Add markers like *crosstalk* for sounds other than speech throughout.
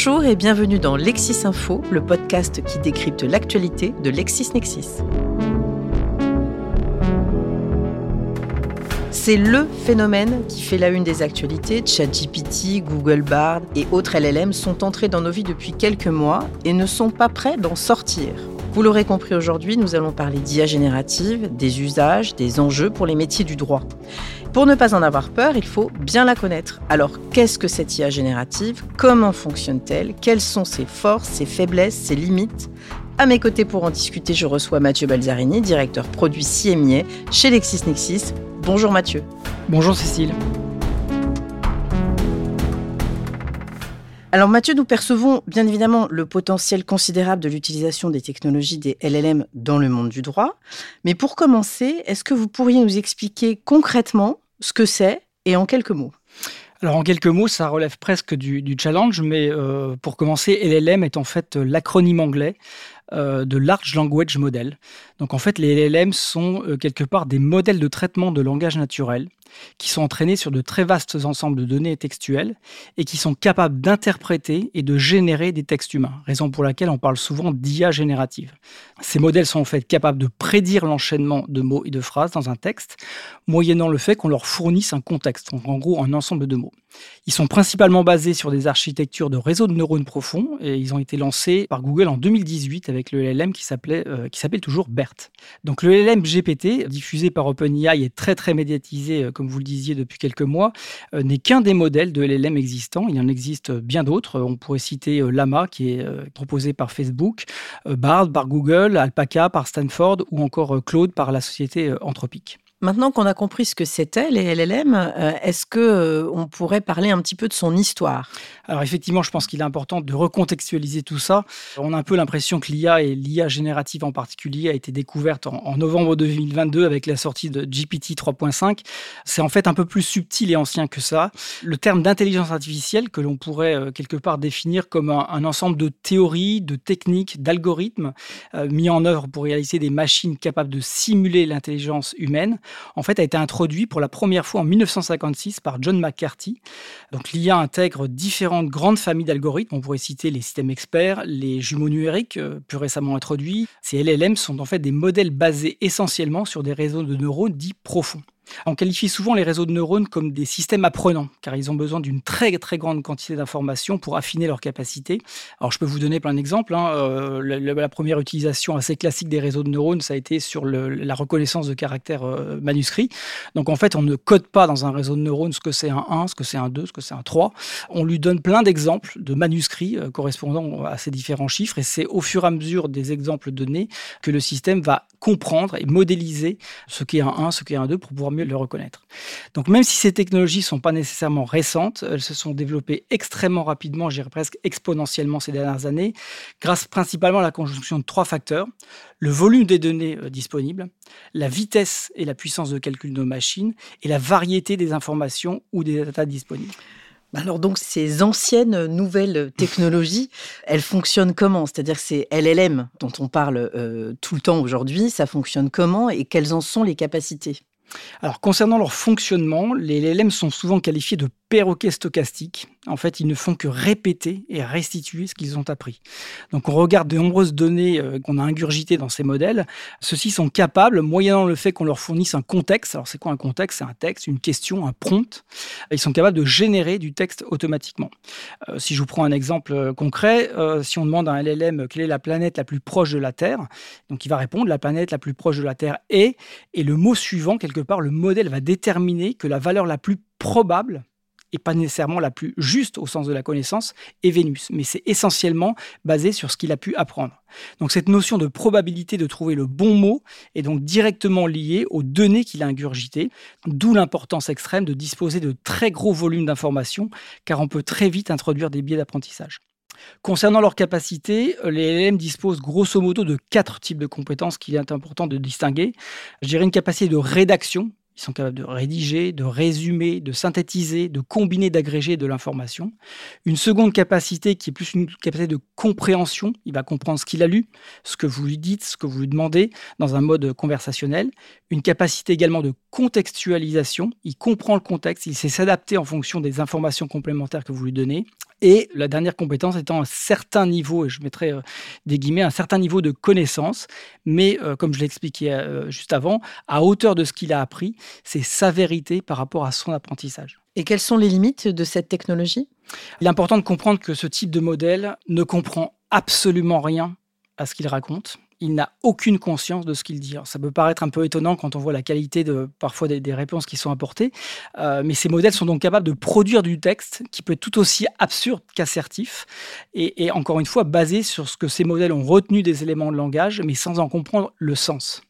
Bonjour et bienvenue dans Lexis Info, le podcast qui décrypte l'actualité de LexisNexis. C'est le phénomène qui fait la une des actualités. ChatGPT, Google Bard et autres LLM sont entrés dans nos vies depuis quelques mois et ne sont pas prêts d'en sortir. Vous l'aurez compris aujourd'hui, nous allons parler d'IA générative, des usages, des enjeux pour les métiers du droit. Pour ne pas en avoir peur, il faut bien la connaître. Alors, qu'est-ce que cette IA générative? Comment fonctionne-t-elle? Quelles sont ses forces, ses faiblesses, ses limites? À mes côtés pour en discuter, je reçois Mathieu Balzarini, directeur produit CMIA chez LexisNexis. Bonjour Mathieu. Bonjour Cécile. Alors Mathieu, nous percevons bien évidemment le potentiel considérable de l'utilisation des technologies des LLM dans le monde du droit. Mais pour commencer, est-ce que vous pourriez nous expliquer concrètement ce que c'est et en quelques mots? Alors en quelques mots, ça relève presque du, challenge, mais euh, pour commencer, LLM est en fait l'acronyme anglais euh, de Large Language Model. Donc en fait, les LLM sont euh, quelque part des modèles de traitement de langage naturel qui sont entraînés sur de très vastes ensembles de données textuelles et qui sont capables d'interpréter et de générer des textes humains, raison pour laquelle on parle souvent d'IA générative. Ces modèles sont en fait capables de prédire l'enchaînement de mots et de phrases dans un texte, moyennant le fait qu'on leur fournisse un contexte, donc en gros un ensemble de mots. Ils sont principalement basés sur des architectures de réseaux de neurones profonds et ils ont été lancés par Google en 2018 avec le LLM qui s'appelait euh, s'appelle toujours BERT. Donc le LLM GPT diffusé par OpenAI est très très médiatisé euh, comme vous le disiez depuis quelques mois, euh, n'est qu'un des modèles de LLM existants. Il en existe bien d'autres. On pourrait citer Lama, qui est proposé par Facebook, Bard par Google, Alpaca par Stanford ou encore Claude par la société Anthropique. Maintenant qu'on a compris ce que c'était les LLM, euh, est-ce que euh, on pourrait parler un petit peu de son histoire? Alors effectivement, je pense qu'il est important de recontextualiser tout ça. On a un peu l'impression que l'IA et l'IA générative en particulier a été découverte en, novembre 2022 avec la sortie de GPT 3.5. C'est en fait un peu plus subtil et ancien que ça. Le terme d'intelligence artificielle que l'on pourrait euh, quelque part définir comme un, ensemble de théories, de techniques, d'algorithmes mis en œuvre pour réaliser des machines capables de simuler l'intelligence humaine en fait, a été introduit pour la première fois en 1956 par John McCarthy. Donc l'IA intègre différentes grandes familles d'algorithmes. On pourrait citer les systèmes experts, les jumeaux numériques, euh, plus récemment introduits. Ces LLM sont en fait des modèles basés essentiellement sur des réseaux de neurones dits profonds. On qualifie souvent les réseaux de neurones comme des systèmes apprenants, car ils ont besoin d'une très très grande quantité d'informations pour affiner leur capacité. Alors je peux vous donner plein d'exemples. Hein. Euh, la, première utilisation assez classique des réseaux de neurones, ça a été sur la reconnaissance de caractères euh, manuscrits. Donc en fait, on ne code pas dans un réseau de neurones ce que c'est un 1, ce que c'est un 2, ce que c'est un 3. On lui donne plein d'exemples de manuscrits euh, correspondant à ces différents chiffres, et c'est au fur et à mesure des exemples donnés que le système va comprendre et modéliser ce qu'est un 1, ce qu'est un 2 pour pouvoir le reconnaître. Donc même si ces technologies ne sont pas nécessairement récentes, elles se sont développées extrêmement rapidement, je dirais presque exponentiellement ces dernières années, grâce principalement à la conjonction de trois facteurs. Le volume des données euh, disponibles, la vitesse et la puissance de calcul de nos machines, et la variété des informations ou des data disponibles. Alors donc ces anciennes nouvelles technologies, *laughs* elles fonctionnent comment? C'est-à-dire que ces LLM dont on parle euh, tout le temps aujourd'hui, ça fonctionne comment et quelles en sont les capacités? Alors, concernant leur fonctionnement, les LLM sont souvent qualifiés de perroquets stochastiques. En fait, ils ne font que répéter et restituer ce qu'ils ont appris. Donc, on regarde de nombreuses données euh, qu'on a ingurgitées dans ces modèles. Ceux-ci sont capables, moyennant le fait qu'on leur fournisse un contexte. Alors, c'est quoi un contexte? C'est un texte, une question, un prompt. Ils sont capables de générer du texte automatiquement. Euh, si je vous prends un exemple euh, concret, si on demande à un LLM quelle est la planète la plus proche de la Terre, donc il va répondre la planète la plus proche de la Terre est, et le mot suivant, quelque part, le modèle va déterminer que la valeur la plus probable et pas nécessairement la plus juste au sens de la connaissance, est Vénus. Mais c'est essentiellement basé sur ce qu'il a pu apprendre. Donc cette notion de probabilité de trouver le bon mot est donc directement liée aux données qu'il a ingurgitées, d'où l'importance extrême de disposer de très gros volumes d'informations, car on peut très vite introduire des biais d'apprentissage. Concernant leur capacité, les LLM disposent grosso modo de quatre types de compétences qu'il est important de distinguer. Je dirais une capacité de rédaction, Ils sont capables de rédiger, de résumer, de synthétiser, de combiner, d'agréger de l'information. Une seconde capacité qui est plus une capacité de compréhension. Il va comprendre ce qu'il a lu, ce que vous lui dites, ce que vous lui demandez dans un mode conversationnel. Une capacité également de contextualisation. Il comprend le contexte, il sait s'adapter en fonction des informations complémentaires que vous lui donnez. Et la dernière compétence étant un certain niveau, et je mettrai euh, des guillemets, un certain niveau de connaissance, mais euh, comme je l'ai expliqué euh, juste avant, à hauteur de ce qu'il a appris, c'est sa vérité par rapport à son apprentissage. Et quelles sont les limites de cette technologie? Il est important de comprendre que ce type de modèle ne comprend absolument rien à ce qu'il raconte il n'a aucune conscience de ce qu'il dit. ça peut paraître un peu étonnant quand on voit la qualité de parfois des, réponses qui sont apportées, euh, mais ces modèles sont donc capables de produire du texte qui peut être tout aussi absurde qu'assertif, et, et encore une fois basé sur ce que ces modèles ont retenu des éléments de langage, mais sans en comprendre le sens.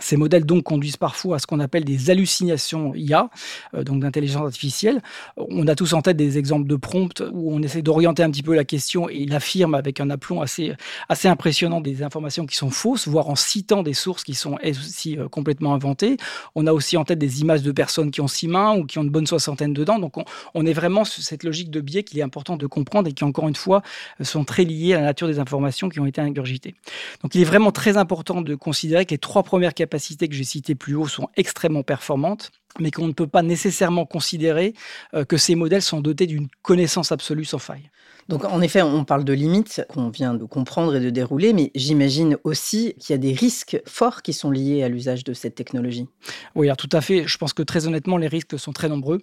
Ces modèles donc conduisent parfois à ce qu'on appelle des hallucinations IA, euh, donc d'intelligence artificielle. On a tous en tête des exemples de prompts où on essaie d'orienter un petit peu la question et il affirme avec un aplomb assez, assez impressionnant des informations qui sont fausses, voire en citant des sources qui sont aussi euh, complètement inventées. On a aussi en tête des images de personnes qui ont six mains ou qui ont une bonne soixantaine dedans. Donc on, est vraiment sur cette logique de biais qu'il est important de comprendre et qui, encore une fois, sont très liées à la nature des informations qui ont été ingurgitées. Donc il est vraiment très important de considérer que les trois premières capacités que j'ai citées plus haut sont extrêmement performantes mais qu'on ne peut pas nécessairement considérer euh, que ces modèles sont dotés d'une connaissance absolue sans faille. Donc en effet, on parle de limites qu'on vient de comprendre et de dérouler, mais j'imagine aussi qu'il y a des risques forts qui sont liés à l'usage de cette technologie. Oui, tout à fait. Je pense que très honnêtement, les risques sont très nombreux.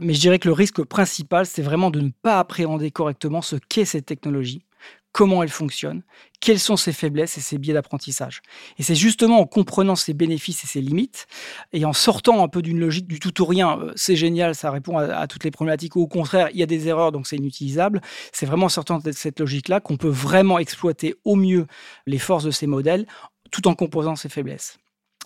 Mais je dirais que le risque principal, c'est vraiment de ne pas appréhender correctement ce qu'est cette technologie comment elle fonctionne, quelles sont ses faiblesses et ses biais d'apprentissage. Et c'est justement en comprenant ses bénéfices et ses limites, et en sortant un peu d'une logique du tout ou rien, euh, c'est génial, ça répond à, toutes les problématiques, ou au contraire, il y a des erreurs, donc c'est inutilisable, c'est vraiment en sortant de cette logique-là qu'on peut vraiment exploiter au mieux les forces de ces modèles, tout en composant ses faiblesses.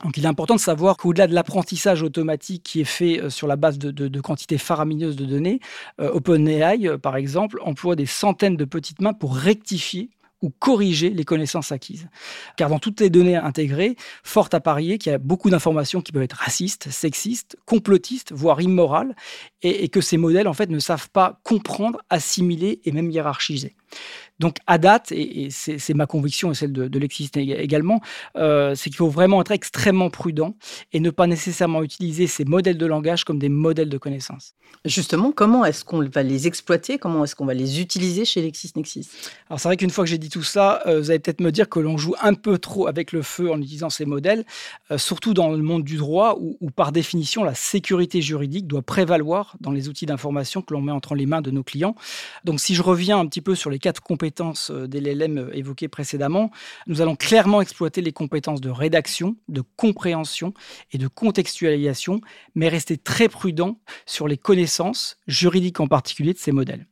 Donc il est important de savoir qu'au-delà de l'apprentissage automatique qui est fait euh, sur la base de, quantités faramineuses de données, euh, OpenAI, euh, par exemple, emploie des centaines de petites mains pour rectifier ou corriger les connaissances acquises. Car dans toutes les données intégrées, fort à parier qu'il y a beaucoup d'informations qui peuvent être racistes, sexistes, complotistes, voire immorales, et, et que ces modèles, en fait, ne savent pas comprendre, assimiler et même hiérarchiser. Donc, à date, et, c'est ma conviction et celle de, de également, euh, c'est qu'il faut vraiment être extrêmement prudent et ne pas nécessairement utiliser ces modèles de langage comme des modèles de connaissance. Justement, comment est-ce qu'on va les exploiter? Comment est-ce qu'on va les utiliser chez LexisNexis Alors, c'est vrai qu'une fois que j'ai dit tout ça, euh, vous allez peut-être me dire que l'on joue un peu trop avec le feu en utilisant ces modèles, euh, surtout dans le monde du droit où, où, par définition, la sécurité juridique doit prévaloir dans les outils d'information que l'on met entre les mains de nos clients. Donc, si je reviens un petit peu sur les quatre compétences, euh, des LLM euh, évoquées précédemment, nous allons clairement exploiter les compétences de rédaction, de compréhension et de contextualisation, mais rester très prudent sur les connaissances juridiques en particulier de ces modèles.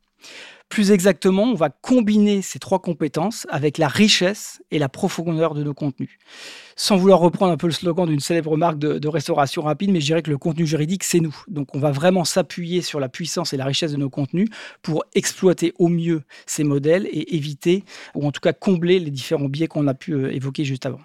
Plus exactement, on va combiner ces trois compétences avec la richesse et la profondeur de nos contenus. Sans vouloir reprendre un peu le slogan d'une célèbre marque de, restauration rapide, mais je dirais que le contenu juridique, c'est nous. Donc on va vraiment s'appuyer sur la puissance et la richesse de nos contenus pour exploiter au mieux ces modèles et éviter, ou en tout cas combler les différents biais qu'on a pu euh, évoquer juste avant.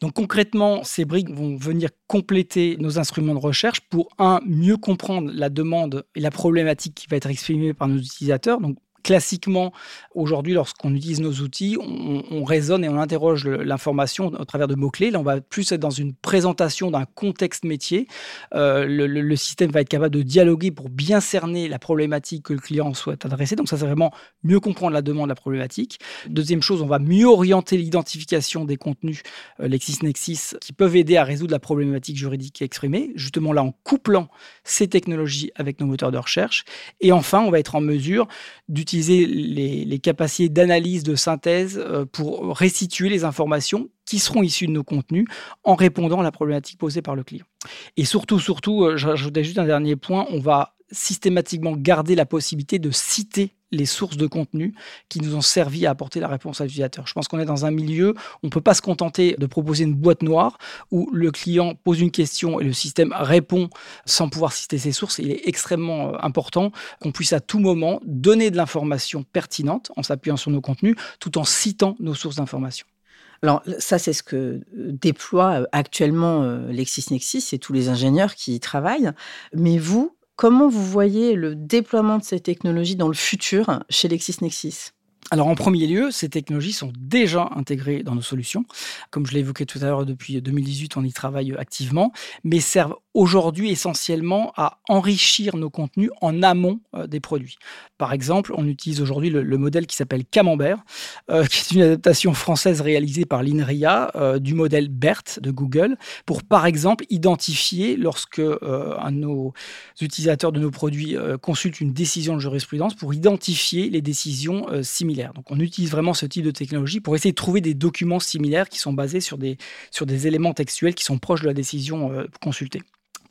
Donc concrètement, ces briques vont venir compléter nos instruments de recherche pour, un, mieux comprendre la demande et la problématique qui va être exprimée par nos utilisateurs. Donc classiquement, aujourd'hui, lorsqu'on utilise nos outils, on, raisonne et on interroge l'information au travers de mots-clés. Là, on va plus être dans une présentation d'un contexte métier. Euh, le, système va être capable de dialoguer pour bien cerner la problématique que le client souhaite adresser. Donc ça, c'est vraiment mieux comprendre la demande, la problématique. Deuxième chose, on va mieux orienter l'identification des contenus euh, LexisNexis qui peuvent aider à résoudre la problématique juridique exprimée, justement là en couplant ces technologies avec nos moteurs de recherche. Et enfin, on va être en mesure d'utiliser utiliser les, capacités d'analyse, de synthèse euh, pour restituer les informations qui seront issues de nos contenus en répondant à la problématique posée par le client. Et surtout, surtout, euh, je juste un dernier point, on va systématiquement garder la possibilité de citer les sources de contenu qui nous ont servi à apporter la réponse à l'utilisateur. Je pense qu'on est dans un milieu, on ne peut pas se contenter de proposer une boîte noire où le client pose une question et le système répond sans pouvoir citer ses sources. Il est extrêmement euh, important qu'on puisse à tout moment donner de l'information pertinente en s'appuyant sur nos contenus tout en citant nos sources d'information. Alors ça, c'est ce que déploie actuellement LexisNexis et tous les ingénieurs qui y travaillent. Mais vous, comment vous voyez le déploiement de ces technologies dans le futur chez LexisNexis? Alors en premier lieu, ces technologies sont déjà intégrées dans nos solutions. Comme je l'ai évoqué tout à l'heure, depuis 2018, on y travaille activement, mais servent aujourd'hui essentiellement à enrichir nos contenus en amont euh, des produits. Par exemple, on utilise aujourd'hui le, modèle qui s'appelle Camembert, euh, *laughs* qui est une adaptation française réalisée par l'INRIA euh, du modèle BERT de Google, pour par exemple identifier lorsque nos utilisateurs de nos produits consulte une décision de jurisprudence, pour identifier les décisions similaires. Donc on utilise vraiment ce type de technologie pour essayer de trouver des documents similaires qui sont basés sur des, sur des éléments textuels qui sont proches de la décision consultée.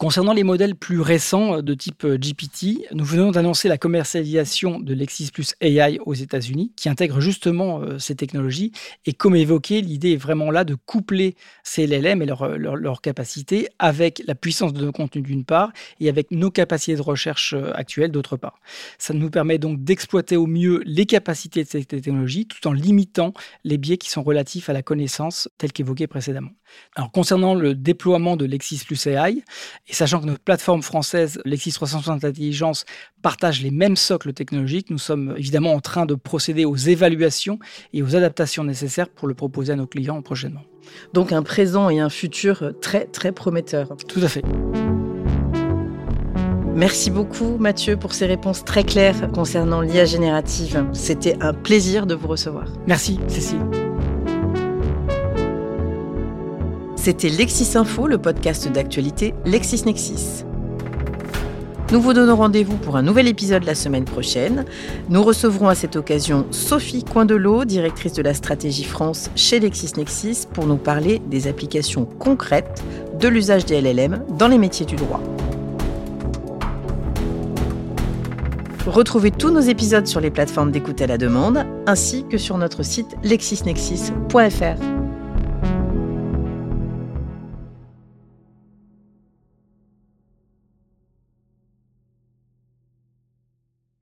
Concernant les modèles plus récents euh, de type euh, GPT, nous venons d'annoncer la commercialisation de Lexis Plus AI aux États-Unis, qui intègre justement euh, ces technologies. Et comme évoqué, l'idée est vraiment là de coupler ces LLM et leurs leur, capacités avec la puissance de nos contenus d'une part et avec nos capacités de recherche actuelles d'autre part. Ça nous permet donc d'exploiter au mieux les capacités de ces technologies tout en limitant les biais qui sont relatifs à la connaissance telle qu'évoquée précédemment. Alors concernant le déploiement de Lexis Plus AI, et sachant que notre plateforme française Lexis 360 Intelligence partage les mêmes socles technologiques, nous sommes évidemment en train de procéder aux évaluations et aux adaptations nécessaires pour le proposer à nos clients prochainement. Donc un présent et un futur très très prometteurs. Tout à fait. Merci beaucoup Mathieu pour ces réponses très claires concernant l'IA générative. C'était un plaisir de vous recevoir. Merci Cécile. C'était Lexis Info, le podcast d'actualité LexisNexis. Nous vous donnons rendez-vous pour un nouvel épisode la semaine prochaine. Nous recevrons à cette occasion Sophie Coindelot, directrice de la stratégie France chez LexisNexis, pour nous parler des applications concrètes de l'usage des LLM dans les métiers du droit. Retrouvez tous nos épisodes sur les plateformes d'écoute à la demande, ainsi que sur notre site lexisnexis.fr.